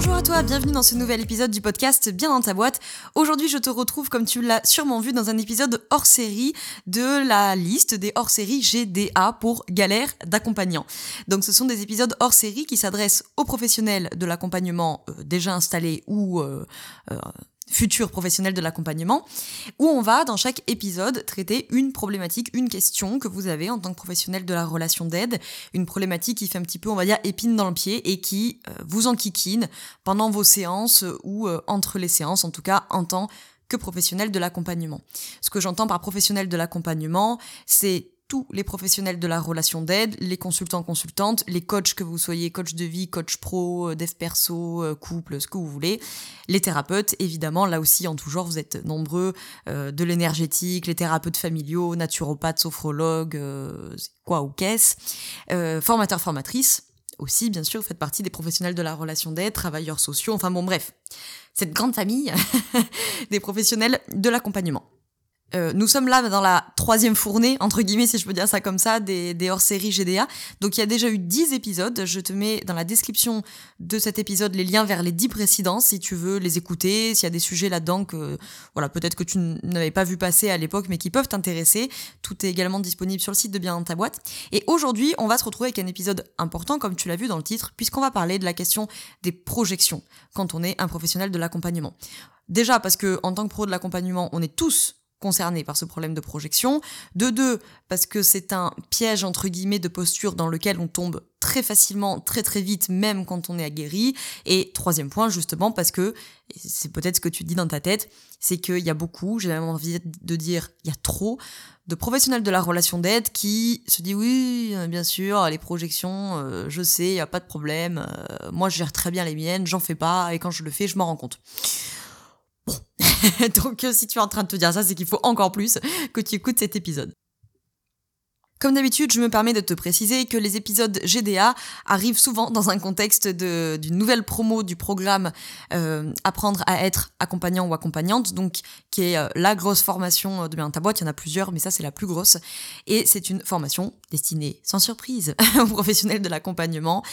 Bonjour à toi, bienvenue dans ce nouvel épisode du podcast Bien dans ta boîte. Aujourd'hui, je te retrouve, comme tu l'as sûrement vu, dans un épisode hors série de la liste des hors séries GDA pour galère d'accompagnant. Donc, ce sont des épisodes hors série qui s'adressent aux professionnels de l'accompagnement euh, déjà installés ou euh, euh, futurs professionnels de l'accompagnement, où on va dans chaque épisode traiter une problématique, une question que vous avez en tant que professionnel de la relation d'aide, une problématique qui fait un petit peu, on va dire, épine dans le pied et qui euh, vous enquiquine pendant vos séances ou euh, entre les séances, en tout cas en tant que professionnel de l'accompagnement. Ce que j'entends par professionnel de l'accompagnement, c'est tous les professionnels de la relation d'aide, les consultants, consultantes, les coachs que vous soyez, coach de vie, coach pro, euh, dev perso, euh, couple, ce que vous voulez, les thérapeutes, évidemment, là aussi en tout genre, vous êtes nombreux, euh, de l'énergétique, les thérapeutes familiaux, naturopathes, sophrologues, quoi ou qu'est-ce, formateurs, formatrices, aussi, bien sûr, vous faites partie des professionnels de la relation d'aide, travailleurs sociaux, enfin bon, bref, cette grande famille des professionnels de l'accompagnement. Euh, nous sommes là dans la troisième fournée, entre guillemets, si je peux dire ça comme ça, des, hors-séries GDA. Donc il y a déjà eu 10 épisodes. Je te mets dans la description de cet épisode les liens vers les 10 précédents si tu veux les écouter, s'il y a des sujets là-dedans que, voilà, peut-être que tu n'avais pas vu passer à l'époque, mais qui peuvent t'intéresser. Tout est également disponible sur le site de Bien dans ta boîte. Et aujourd'hui, on va se retrouver avec un épisode important, comme tu l'as vu dans le titre, puisqu'on va parler de la question des projections quand on est un professionnel de l'accompagnement. Déjà parce que en tant que pro de l'accompagnement, on est tous concernés par ce problème de projection. De deux, parce que c'est un piège entre guillemets de posture dans lequel on tombe très facilement, très très vite, même quand on est aguerri. Et troisième point, justement, parce que, c'est peut-être ce que tu dis dans ta tête, c'est qu'il y a beaucoup, j'ai même envie de dire, il y a trop de professionnels de la relation d'aide qui se disent oui, bien sûr, les projections, euh, je sais, il n'y a pas de problème, euh, moi je gère très bien les miennes, j'en fais pas, et quand je le fais, je m'en rends compte. Donc euh, si tu es en train de te dire ça, c'est qu'il faut encore plus que tu écoutes cet épisode. Comme d'habitude, je me permets de te préciser que les épisodes GDA arrivent souvent dans un contexte d'une nouvelle promo du programme euh, Apprendre à être accompagnant ou accompagnante, donc qui est euh, la grosse formation de bien ta boîte. Il y en a plusieurs, mais ça c'est la plus grosse. Et c'est une formation destinée, sans surprise, aux professionnels de l'accompagnement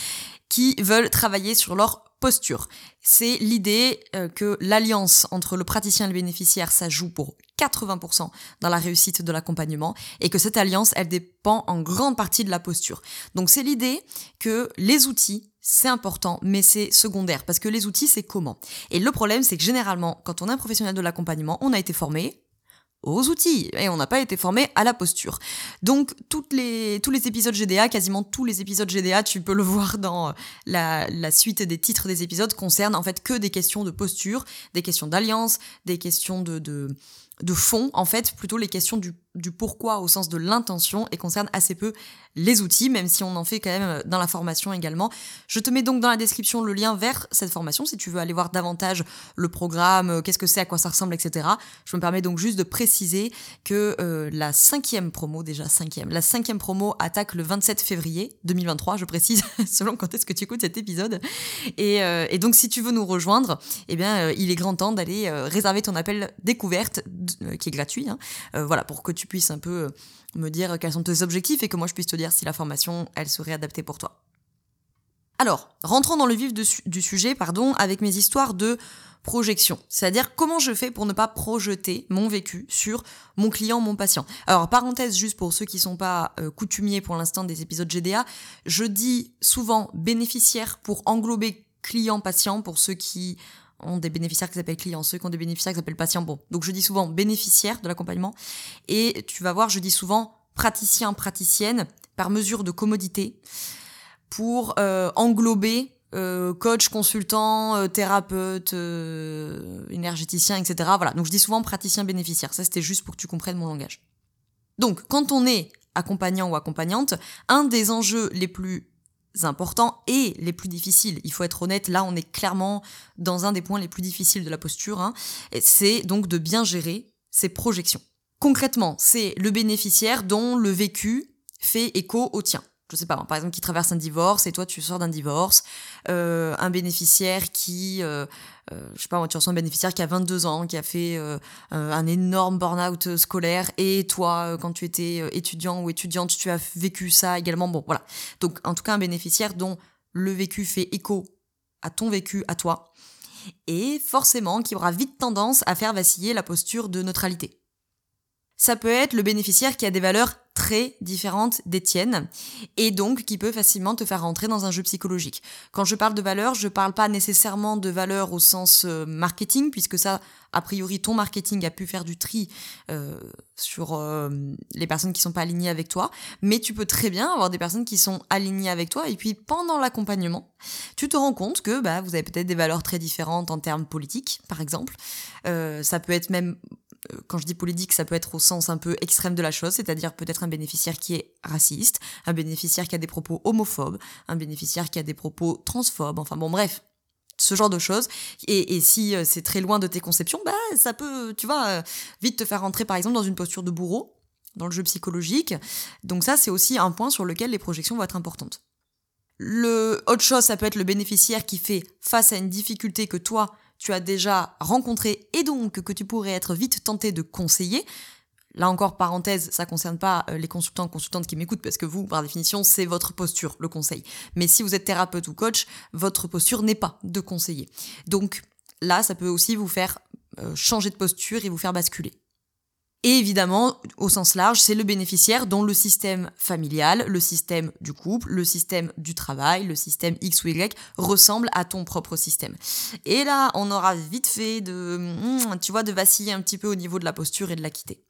qui veulent travailler sur leur posture. C'est l'idée euh, que l'alliance entre le praticien et le bénéficiaire, ça joue pour 80% dans la réussite de l'accompagnement et que cette alliance, elle dépend en grande partie de la posture. Donc c'est l'idée que les outils, c'est important, mais c'est secondaire parce que les outils, c'est comment? Et le problème, c'est que généralement, quand on est un professionnel de l'accompagnement, on a été formé, aux outils et on n'a pas été formé à la posture. Donc toutes les, tous les épisodes GDA, quasiment tous les épisodes GDA, tu peux le voir dans la, la suite des titres des épisodes, concernent en fait que des questions de posture, des questions d'alliance, des questions de, de, de fond, en fait, plutôt les questions du, du pourquoi au sens de l'intention et concernent assez peu les outils, même si on en fait quand même euh, dans la formation également. Je te mets donc dans la description le lien vers cette formation si tu veux aller voir davantage le programme, euh, qu'est-ce que c'est, à quoi ça ressemble, etc. Je me permets donc juste de préciser que euh, la cinquième promo, déjà cinquième, la cinquième promo attaque le 27 février 2023, je précise, selon quand est-ce que tu écoutes cet épisode. Et donc si tu veux nous rejoindre, eh bien il est grand temps d'aller réserver ton appel découverte qui est gratuit, hein, voilà, pour que tu puisses un peu me dire quels sont tes objectifs et que moi je puisse te dire si la formation, elle serait adaptée pour toi. Alors, rentrons dans le vif du sujet, pardon, avec mes histoires de projection. C'est-à-dire comment je fais pour ne pas projeter mon vécu sur mon client, mon patient. Alors, parenthèse juste pour ceux qui sont pas euh, coutumiers pour l'instant des épisodes GDA, je dis souvent bénéficiaire pour englober client-patient pour ceux qui ont des bénéficiaires qui s'appellent clients, ceux qui ont des bénéficiaires qui s'appellent patients. Bon, donc je dis souvent bénéficiaire de l'accompagnement. Et tu vas voir, je dis souvent praticien, praticienne, par mesure de commodité, pour euh, englober euh, coach, consultant, euh, thérapeute, énergéticien, etc. Voilà, donc je dis souvent praticien bénéficiaire. Ça, c'était juste pour que tu comprennes mon langage. Donc, quand on est accompagnant ou accompagnante, un des enjeux les plus importants et les plus difficiles. Il faut être honnête, là on est clairement dans un des points les plus difficiles de la posture. Hein. C'est donc de bien gérer ses projections. Concrètement, c'est le bénéficiaire dont le vécu fait écho au tien. Je sais pas, par exemple, qui traverse un divorce et toi tu sors d'un divorce, euh, un bénéficiaire qui, euh, euh, je sais pas, tu reçois un bénéficiaire qui a 22 ans, qui a fait un énorme burn-out scolaire et toi, quand tu étais étudiant ou étudiante, tu as vécu ça également. Bon, voilà. Donc, en tout cas, un bénéficiaire dont le vécu fait écho à ton vécu, à toi, et forcément qui aura vite tendance à faire vaciller la posture de neutralité. Ça peut être le bénéficiaire qui a des valeurs très différentes des tiennes et donc qui peut facilement te faire rentrer dans un jeu psychologique. Quand je parle de valeurs, je parle pas nécessairement de valeurs au sens euh, marketing puisque ça a priori ton marketing a pu faire du tri euh, sur euh, les personnes qui sont pas alignées avec toi, mais tu peux très bien avoir des personnes qui sont alignées avec toi et puis pendant l'accompagnement, tu te rends compte que bah vous avez peut-être des valeurs très différentes en termes politiques par exemple. ça peut être même euh, quand je dis politique, ça peut être au sens un peu extrême de la chose, c'est-à-dire peut-être un bénéficiaire qui est raciste, un bénéficiaire qui a des propos homophobes, un bénéficiaire qui a des propos transphobes, enfin bon bref, ce genre de choses. Et, si euh, c'est très loin de tes conceptions, bah ça peut, tu vois, euh, vite te faire rentrer par exemple dans une posture de bourreau, dans le jeu psychologique. Donc ça, c'est aussi un point sur lequel les projections vont être importantes. Le autre chose, ça peut être le bénéficiaire qui fait face à une difficulté que toi, tu as déjà rencontré et donc que tu pourrais être vite tenté de conseiller. Là encore, parenthèse, ça concerne pas euh, les consultants, consultantes qui m'écoutent parce que vous, par définition, c'est votre posture, le conseil. Mais si vous êtes thérapeute ou coach, votre posture n'est pas de conseiller. Donc là, ça peut aussi vous faire euh, changer de posture et vous faire basculer. Et évidemment, au sens large, c'est le bénéficiaire dont le système familial, le système du couple, le système du travail, le système X ou Y ressemble à ton propre système. Et là, on aura vite fait de, hmm, tu vois, de vaciller un petit peu au niveau de la posture et de la quitter.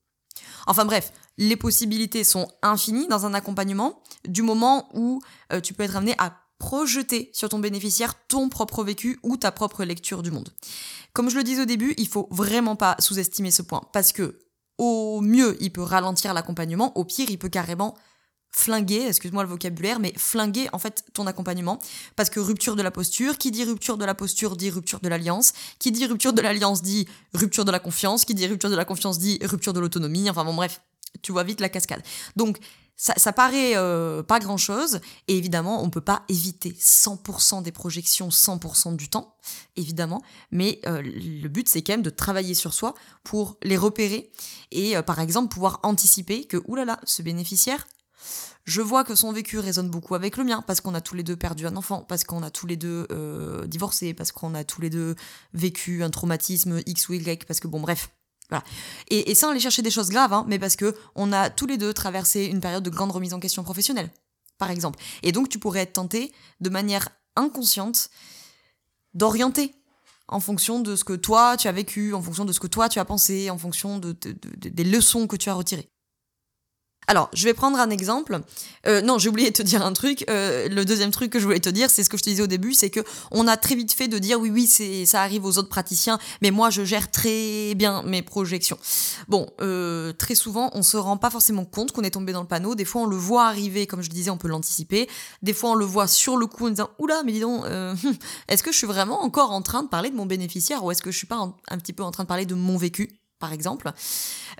Enfin bref, les possibilités sont infinies dans un accompagnement du moment où euh, tu peux être amené à projeter sur ton bénéficiaire ton propre vécu ou ta propre lecture du monde. Comme je le disais au début, il faut vraiment pas sous-estimer ce point parce que au mieux, il peut ralentir l'accompagnement, au pire, il peut carrément flinguer, excuse-moi le vocabulaire, mais flinguer en fait ton accompagnement. Parce que rupture de la posture, qui dit rupture de la posture dit rupture de l'alliance, qui dit rupture de l'alliance dit rupture de la confiance, qui dit rupture de la confiance dit rupture de l'autonomie, enfin bon bref, tu vois vite la cascade. Donc ça, paraît euh, pas grand chose, et évidemment, on peut pas éviter 100% des projections 100% du temps, évidemment, mais euh, le but c'est quand même de travailler sur soi pour les repérer et euh, par exemple pouvoir anticiper que, oulala, ce bénéficiaire, je vois que son vécu résonne beaucoup avec le mien, parce qu'on a tous les deux perdu un enfant, parce qu'on a tous les deux divorcé, parce qu'on a tous les deux vécu un traumatisme X ou Y, parce que bon, bref, voilà. Et, sans aller chercher des choses graves, hein, mais parce que on a tous les deux traversé une période de grande remise en question professionnelle, par exemple. Et donc tu pourrais être tenté de manière inconsciente d'orienter en fonction de ce que toi tu as vécu, en fonction de ce que toi tu as pensé, en fonction de, des leçons que tu as retirées. Alors, je vais prendre un exemple. Euh, non, j'ai oublié de te dire un truc. Euh, le deuxième truc que je voulais te dire, c'est ce que je te disais au début, c'est que on a très vite fait de dire oui, oui, c'est ça arrive aux autres praticiens, mais moi je gère très bien mes projections. Bon, euh, très souvent, on se rend pas forcément compte qu'on est tombé dans le panneau. Des fois, on le voit arriver, comme je disais, on peut l'anticiper. Des fois, on le voit sur le coup en disant oula, mais dis donc, est-ce que je suis vraiment encore en train de parler de mon bénéficiaire ou est-ce que je suis pas un petit peu en train de parler de mon vécu? Par exemple.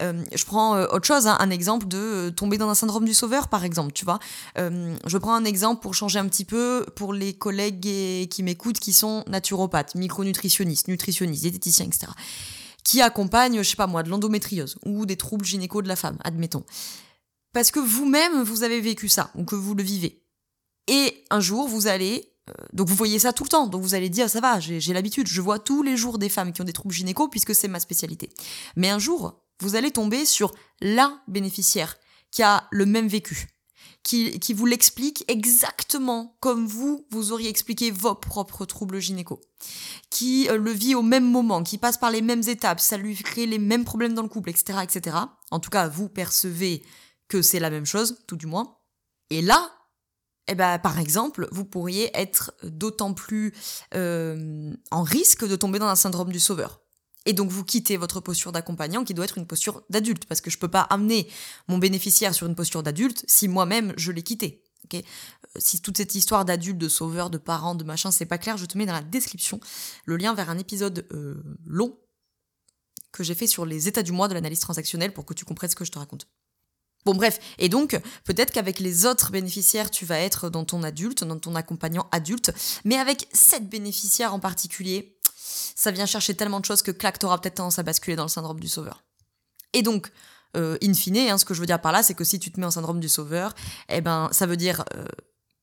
Euh, je prends euh, autre chose, hein, un exemple de euh, tomber dans un syndrome du sauveur, par exemple, tu vois. je prends un exemple pour changer un petit peu pour les collègues qui m'écoutent qui sont naturopathes, micronutritionnistes, nutritionnistes, diététiciens, etc. Qui accompagnent, je sais pas moi, de l'endométriose ou des troubles gynéco de la femme, admettons. Parce que vous-même, vous avez vécu ça, ou que vous le vivez. Et un jour, vous allez donc vous voyez ça tout le temps, donc vous allez dire ça va, j'ai l'habitude, je vois tous les jours des femmes qui ont des troubles gynéco puisque c'est ma spécialité. Mais un jour, vous allez tomber sur la bénéficiaire qui a le même vécu, qui, qui vous l'explique exactement comme vous, vous auriez expliqué vos propres troubles gynéco, qui euh, le vit au même moment, qui passe par les mêmes étapes, ça lui crée les mêmes problèmes dans le couple, etc., etc. En tout cas, vous percevez que c'est la même chose, tout du moins. Et là, eh ben, par exemple, vous pourriez être d'autant plus euh, en risque de tomber dans un syndrome du sauveur. Et donc vous quittez votre posture d'accompagnant qui doit être une posture d'adulte, parce que je peux pas amener mon bénéficiaire sur une posture d'adulte si moi-même je l'ai quitté. Okay euh, si toute cette histoire d'adulte, de sauveur, de parents, de machin, c'est pas clair, je te mets dans la description le lien vers un épisode euh, long que j'ai fait sur les états du mois de l'analyse transactionnelle pour que tu comprennes ce que je te raconte. Bon bref, et donc peut-être qu'avec les autres bénéficiaires, tu vas être dans ton adulte, dans ton accompagnant adulte, mais avec cette bénéficiaire en particulier, ça vient chercher tellement de choses que clac, t'auras peut-être tendance à basculer dans le syndrome du sauveur. Et donc, euh, in fine, hein, ce que je veux dire par là, c'est que si tu te mets en syndrome du sauveur, eh ben, ça veut dire euh,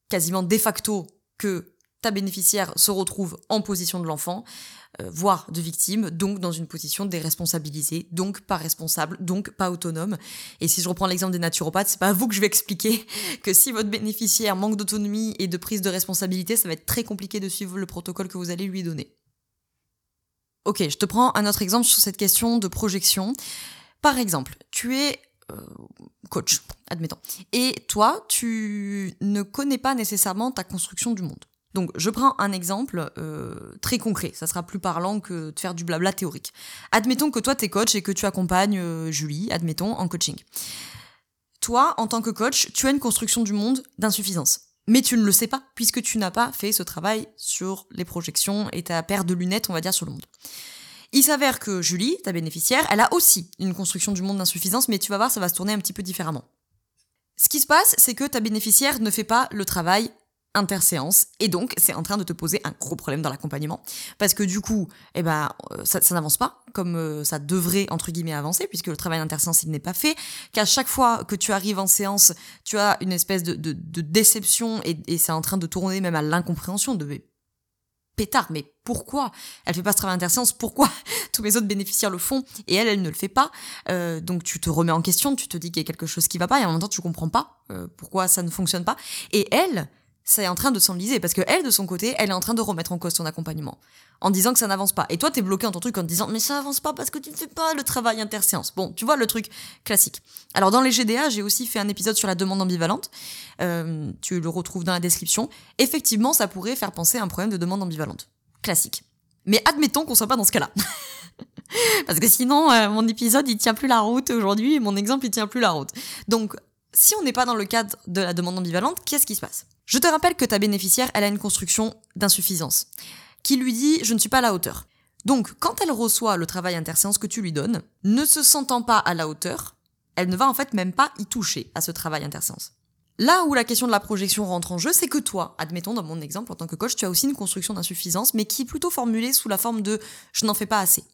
quasiment de facto que ta bénéficiaire se retrouve en position de l'enfant, euh, voire de victime, donc dans une position déresponsabilisée, donc pas responsable, donc pas autonome. Et si je reprends l'exemple des naturopathes, c'est pas à vous que je vais expliquer que si votre bénéficiaire manque d'autonomie et de prise de responsabilité, ça va être très compliqué de suivre le protocole que vous allez lui donner. Ok, je te prends un autre exemple sur cette question de projection. Par exemple, tu es euh, coach, admettons, et toi, tu ne connais pas nécessairement ta construction du monde. Donc, je prends un exemple euh, très concret. Ça sera plus parlant que de faire du blabla théorique. Admettons que toi, tu es coach et que tu accompagnes euh, Julie, admettons, en coaching. Toi, en tant que coach, tu as une construction du monde d'insuffisance. Mais tu ne le sais pas, puisque tu n'as pas fait ce travail sur les projections et ta paire de lunettes, on va dire, sur le monde. Il s'avère que Julie, ta bénéficiaire, elle a aussi une construction du monde d'insuffisance, mais tu vas voir, ça va se tourner un petit peu différemment. Ce qui se passe, c'est que ta bénéficiaire ne fait pas le travail interséance et donc c'est en train de te poser un gros problème dans l'accompagnement parce que du coup eh ben euh, ça, n'avance pas comme euh, ça devrait entre guillemets avancer puisque le travail interséance il n'est pas fait qu'à chaque fois que tu arrives en séance tu as une espèce de, déception et, et c'est en train de tourner même à l'incompréhension de pétard mais pourquoi elle fait pas ce travail interséance pourquoi tous mes autres bénéficiaires le font et elle elle ne le fait pas euh, donc tu te remets en question tu te dis qu'il y a quelque chose qui va pas et en même temps tu comprends pas pourquoi ça ne fonctionne pas et elle c'est en train de s'enliser parce que elle de son côté elle est en train de remettre en cause son accompagnement. En disant que ça n'avance pas. Et toi t'es bloqué dans ton truc en te disant mais ça n'avance pas parce que tu ne fais pas le travail interséance. Bon tu vois le truc classique. Alors dans les GDA j'ai aussi fait un épisode sur la demande ambivalente. Euh, tu le retrouves dans la description. Effectivement ça pourrait faire penser à un problème de demande ambivalente. Classique. Mais admettons qu'on soit pas dans ce cas-là. Parce que sinon euh, mon épisode il tient plus la route aujourd'hui mon exemple il tient plus la route. Donc si on n'est pas dans le cadre de la demande ambivalente, qu'est-ce qui se passe? Je te rappelle que ta bénéficiaire, elle a une construction d'insuffisance, qui lui dit je ne suis pas à la hauteur. Donc, quand elle reçoit le travail interséance que tu lui donnes, ne se sentant pas à la hauteur, elle ne va en fait même pas y toucher à ce travail interséance. Là où la question de la projection rentre en jeu, c'est que toi, admettons dans mon exemple en tant que coach, tu as aussi une construction d'insuffisance, mais qui est plutôt formulée sous la forme de je n'en fais pas assez.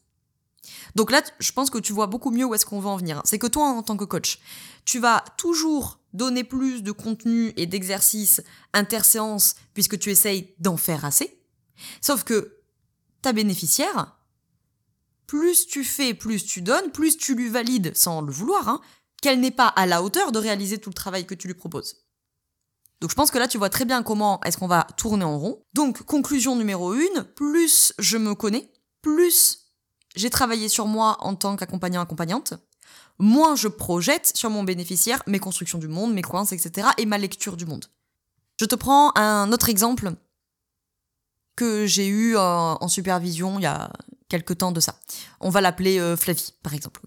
Donc là, je pense que tu vois beaucoup mieux où est-ce qu'on va en venir. C'est que toi, en tant que coach, tu vas toujours donner plus de contenu et d'exercices interséance puisque tu essayes d'en faire assez. Sauf que ta bénéficiaire, plus tu fais, plus tu donnes, plus tu lui valides, sans le vouloir, hein, qu'elle n'est pas à la hauteur de réaliser tout le travail que tu lui proposes. Donc je pense que là tu vois très bien comment est-ce qu'on va tourner en rond. Donc conclusion numéro une, plus je me connais, plus j'ai travaillé sur moi en tant qu'accompagnant-accompagnante, moins je projette sur mon bénéficiaire mes constructions du monde, mes croyances, etc. et ma lecture du monde. Je te prends un autre exemple que j'ai eu en supervision il y a quelque temps de ça. On va l'appeler euh, Flavie, par exemple.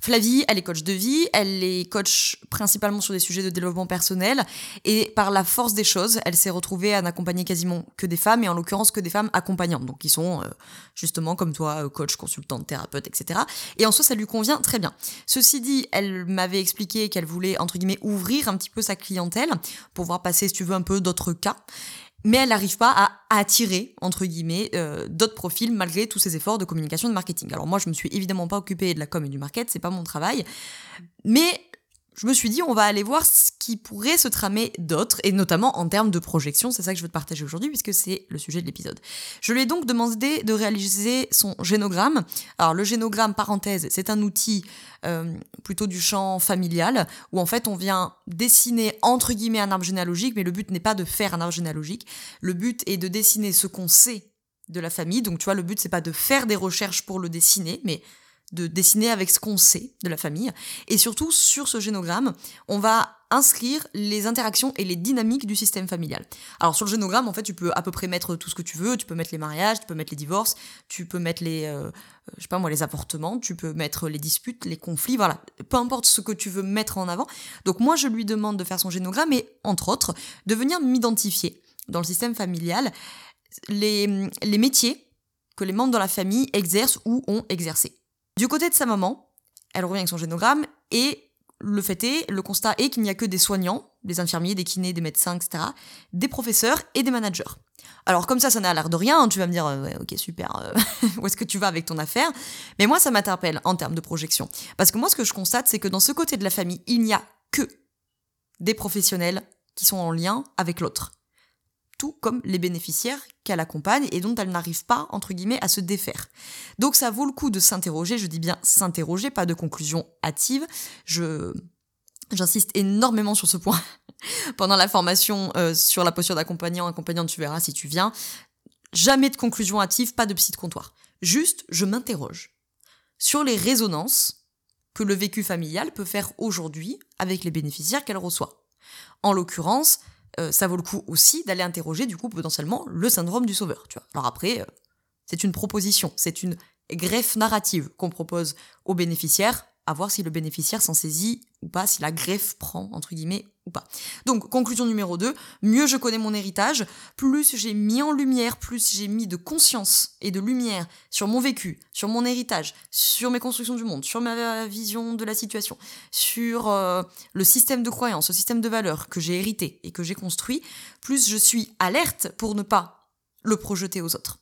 Flavie, elle est coach de vie, elle est coach principalement sur des sujets de développement personnel, et par la force des choses, elle s'est retrouvée à n'accompagner quasiment que des femmes, et en l'occurrence que des femmes accompagnantes, donc qui sont euh, justement comme toi, euh, coach, consultante, thérapeute, etc. Et en soi, ça lui convient très bien. Ceci dit, elle m'avait expliqué qu'elle voulait, entre guillemets, ouvrir un petit peu sa clientèle, pour pouvoir passer, si tu veux, un peu d'autres cas mais elle n'arrive pas à attirer, entre guillemets, euh, d'autres profils malgré tous ses efforts de communication et de marketing. Alors moi, je me suis évidemment pas occupée de la com et du market, c'est pas mon travail, mais je me suis dit, on va aller voir ce qui pourrait se tramer d'autres, et notamment en termes de projection, c'est ça que je veux te partager aujourd'hui, puisque c'est le sujet de l'épisode. Je lui ai donc demandé de réaliser son génogramme. Alors le génogramme, parenthèse, c'est un outil euh, plutôt du champ familial, où en fait on vient dessiner entre guillemets un arbre généalogique, mais le but n'est pas de faire un arbre généalogique, le but est de dessiner ce qu'on sait de la famille, donc tu vois, le but c'est pas de faire des recherches pour le dessiner, mais de dessiner avec ce qu'on sait de la famille. Et surtout, sur ce génogramme, on va inscrire les interactions et les dynamiques du système familial. Alors sur le génogramme, en fait, tu peux à peu près mettre tout ce que tu veux. Tu peux mettre les mariages, tu peux mettre les divorces, tu peux mettre les, euh, je sais pas moi, les apportements, tu peux mettre les disputes, les conflits, voilà. Peu importe ce que tu veux mettre en avant. Donc moi, je lui demande de faire son génogramme et, entre autres, de venir m'identifier dans le système familial les, les métiers que les membres de la famille exercent ou ont exercé. Du côté de sa maman, elle revient avec son génogramme et le fait est, le constat est qu'il n'y a que des soignants, des infirmiers, des kinés, des médecins, etc., des professeurs et des managers. Alors comme ça, ça n'a l'air de rien, tu vas me dire, euh, ouais, ok, super, euh, où est-ce que tu vas avec ton affaire? Mais moi, ça m'interpelle en termes de projection. Parce que moi, ce que je constate, c'est que dans ce côté de la famille, il n'y a que des professionnels qui sont en lien avec l'autre. Tout comme les bénéficiaires qu'elle accompagne et dont elle n'arrive pas, entre guillemets, à se défaire. Donc ça vaut le coup de s'interroger, je dis bien s'interroger, pas de conclusion hâtive. J'insiste énormément sur ce point pendant la formation euh, sur la posture d'accompagnant, accompagnante, tu verras si tu viens. Jamais de conclusion hâtive, pas de psy de comptoir. Juste, je m'interroge sur les résonances que le vécu familial peut faire aujourd'hui avec les bénéficiaires qu'elle reçoit. En l'occurrence, euh, ça vaut le coup aussi d'aller interroger du coup potentiellement le syndrome du sauveur. Tu vois. Alors après, euh, c'est une proposition, c'est une greffe narrative qu'on propose aux bénéficiaires à voir si le bénéficiaire s'en saisit ou pas, si la greffe prend, entre guillemets, ou pas. Donc, conclusion numéro 2, mieux je connais mon héritage, plus j'ai mis en lumière, plus j'ai mis de conscience et de lumière sur mon vécu, sur mon héritage, sur mes constructions du monde, sur ma vision de la situation, sur euh, le système de croyance, le système de valeurs que j'ai hérité et que j'ai construit, plus je suis alerte pour ne pas le projeter aux autres.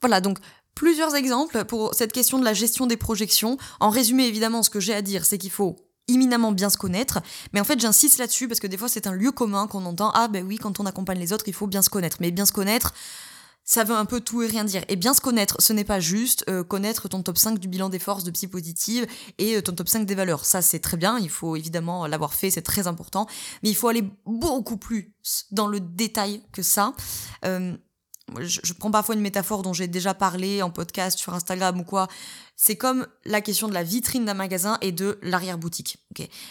Voilà, donc plusieurs exemples pour cette question de la gestion des projections. En résumé, évidemment, ce que j'ai à dire, c'est qu'il faut éminemment bien se connaître, mais en fait j'insiste là-dessus parce que des fois c'est un lieu commun qu'on entend, ah ben oui, quand on accompagne les autres, il faut bien se connaître, mais bien se connaître, ça veut un peu tout et rien dire. Et bien se connaître, ce n'est pas juste euh, connaître ton top 5 du bilan des forces de psy positive et euh, ton top 5 des valeurs. Ça, c'est très bien, il faut évidemment l'avoir fait, c'est très important. Mais il faut aller beaucoup plus dans le détail que ça. Euh, je, prends parfois une métaphore dont j'ai déjà parlé en podcast sur Instagram ou quoi. C'est comme la question de la vitrine d'un magasin et de l'arrière-boutique.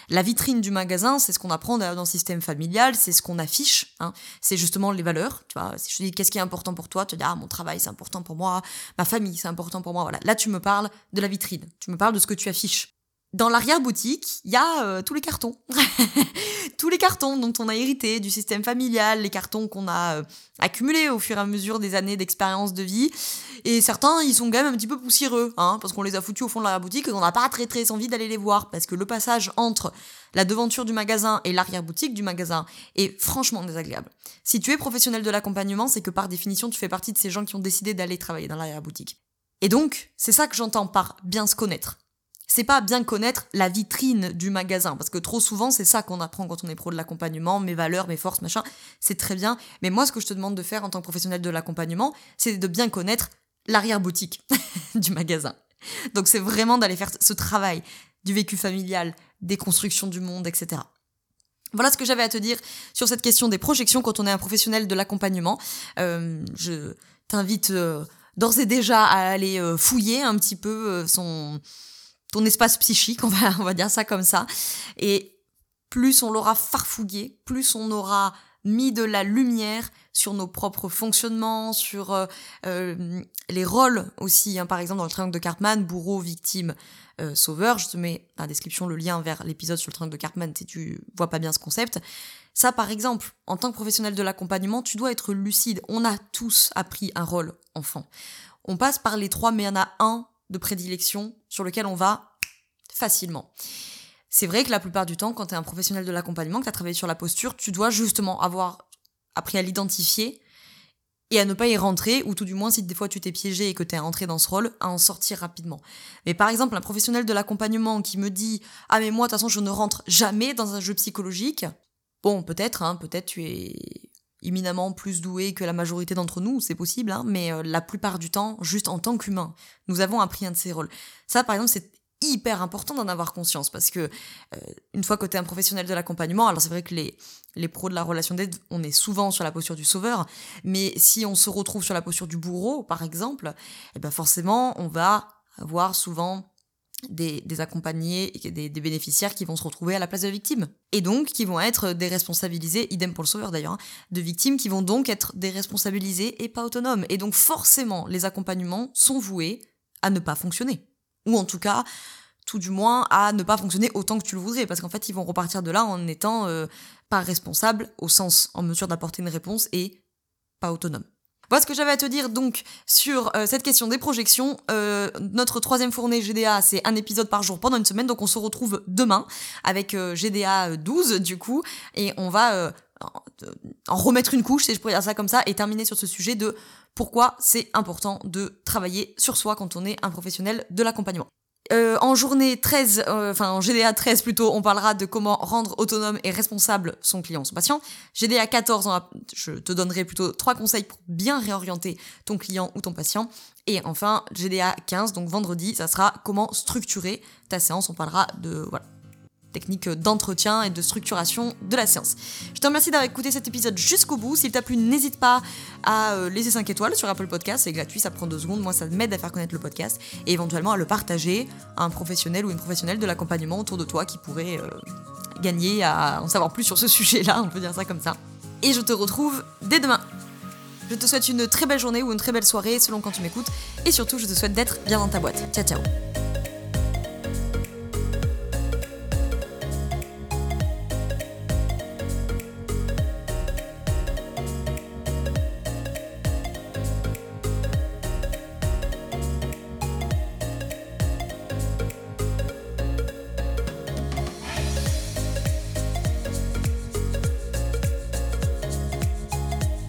La vitrine du magasin, c'est ce qu'on apprend dans le système familial, c'est ce qu'on affiche. Hein. C'est justement les valeurs. Tu vois, si je dis qu'est-ce qui est important pour toi, tu dis ah mon travail c'est important pour moi, ma famille c'est important pour moi. Voilà. Là tu me parles de la vitrine. Tu me parles de ce que tu affiches. Dans l'arrière-boutique, il y a euh, tous les cartons. tous les cartons dont on a hérité du système familial, les cartons qu'on a euh, accumulés au fur et à mesure des années d'expérience de vie. Et certains, ils sont quand même un petit peu poussiéreux, hein, parce qu'on les a foutus au fond de l'arrière-boutique et on n'a pas très très envie d'aller les voir, parce que le passage entre la devanture du magasin et l'arrière-boutique du magasin est franchement désagréable. Si tu es professionnel de l'accompagnement, c'est que par définition, tu fais partie de ces gens qui ont décidé d'aller travailler dans l'arrière-boutique. Et donc, c'est ça que j'entends par bien se connaître c'est pas bien connaître la vitrine du magasin, parce que trop souvent, c'est ça qu'on apprend quand on est pro de l'accompagnement, mes valeurs, mes forces, machin, c'est très bien. Mais moi, ce que je te demande de faire en tant que professionnel de l'accompagnement, c'est de bien connaître l'arrière-boutique du magasin. Donc c'est vraiment d'aller faire ce travail du vécu familial, des constructions du monde, etc. Voilà ce que j'avais à te dire sur cette question des projections quand on est un professionnel de l'accompagnement. Euh, je t'invite euh, d'ores et déjà à aller euh, fouiller un petit peu son espace psychique, on va, on va dire ça comme ça. Et plus on l'aura farfouillé, plus on aura mis de la lumière sur nos propres fonctionnements, sur euh, euh, les rôles aussi. Hein. Par exemple, dans le triangle de Cartman, bourreau, victime, euh, sauveur. Je te mets dans la description le lien vers l'épisode sur le triangle de Cartman si tu vois pas bien ce concept. Ça, par exemple, en tant que professionnel de l'accompagnement, tu dois être lucide. On a tous appris un rôle enfant. On passe par les trois, mais il y en a un de prédilection sur lequel on va facilement. C'est vrai que la plupart du temps, quand tu es un professionnel de l'accompagnement, que tu as travaillé sur la posture, tu dois justement avoir appris à l'identifier et à ne pas y rentrer, ou tout du moins, si des fois tu t'es piégé et que tu es rentré dans ce rôle, à en sortir rapidement. Mais par exemple, un professionnel de l'accompagnement qui me dit Ah, mais moi, de toute façon, je ne rentre jamais dans un jeu psychologique. Bon, peut-être, hein, peut-être tu es éminemment plus doué que la majorité d'entre nous, c'est possible, hein, mais euh, la plupart du temps, juste en tant qu'humain, nous avons appris un de ces rôles. Ça, par exemple, c'est hyper important d'en avoir conscience parce que euh, une fois que tu es un professionnel de l'accompagnement, alors c'est vrai que les, les pros de la relation d'aide, on est souvent sur la posture du sauveur, mais si on se retrouve sur la posture du bourreau, par exemple, eh ben forcément, on va avoir souvent des, accompagnés, des, des, bénéficiaires qui vont se retrouver à la place de la victime. Et donc, qui vont être déresponsabilisés, idem pour le sauveur d'ailleurs, hein, de victimes qui vont donc être déresponsabilisés et pas autonomes. Et donc, forcément, les accompagnements sont voués à ne pas fonctionner. Ou en tout cas, tout du moins, à ne pas fonctionner autant que tu le voudrais. Parce qu'en fait, ils vont repartir de là en étant euh, pas responsables, au sens en mesure d'apporter une réponse et pas autonomes. Voilà ce que j'avais à te dire donc sur euh, cette question des projections. Euh, notre troisième fournée GDA, c'est un épisode par jour pendant une semaine, donc on se retrouve demain avec euh, GDA 12 du coup, et on va en remettre une couche, si je pourrais dire ça comme ça, et terminer sur ce sujet de pourquoi c'est important de travailler sur soi quand on est un professionnel de l'accompagnement. Euh, en journée 13, euh, enfin en GDA 13 plutôt, on parlera de comment rendre autonome et responsable son client, son patient. GDA 14, je te donnerai plutôt trois conseils pour bien réorienter ton client ou ton patient. Et enfin, GDA 15, donc vendredi, ça sera comment structurer ta séance. On parlera de voilà, technique d'entretien et de structuration de la séance. Je te remercie d'avoir écouté cet épisode jusqu'au bout. S'il t'a plu, n'hésite pas à euh, laisser 5 étoiles sur Apple Podcast. C'est gratuit, ça prend 2 secondes. Moi, ça m'aide à faire connaître le podcast et éventuellement à le partager à un professionnel ou une professionnelle de l'accompagnement autour de toi qui pourrait euh, gagner à en savoir plus sur ce sujet-là. On peut dire ça comme ça. Et je te retrouve dès demain. Je te souhaite une très belle journée ou une très belle soirée selon quand tu m'écoutes. Et surtout, je te souhaite d'être bien dans ta boîte. Ciao, ciao.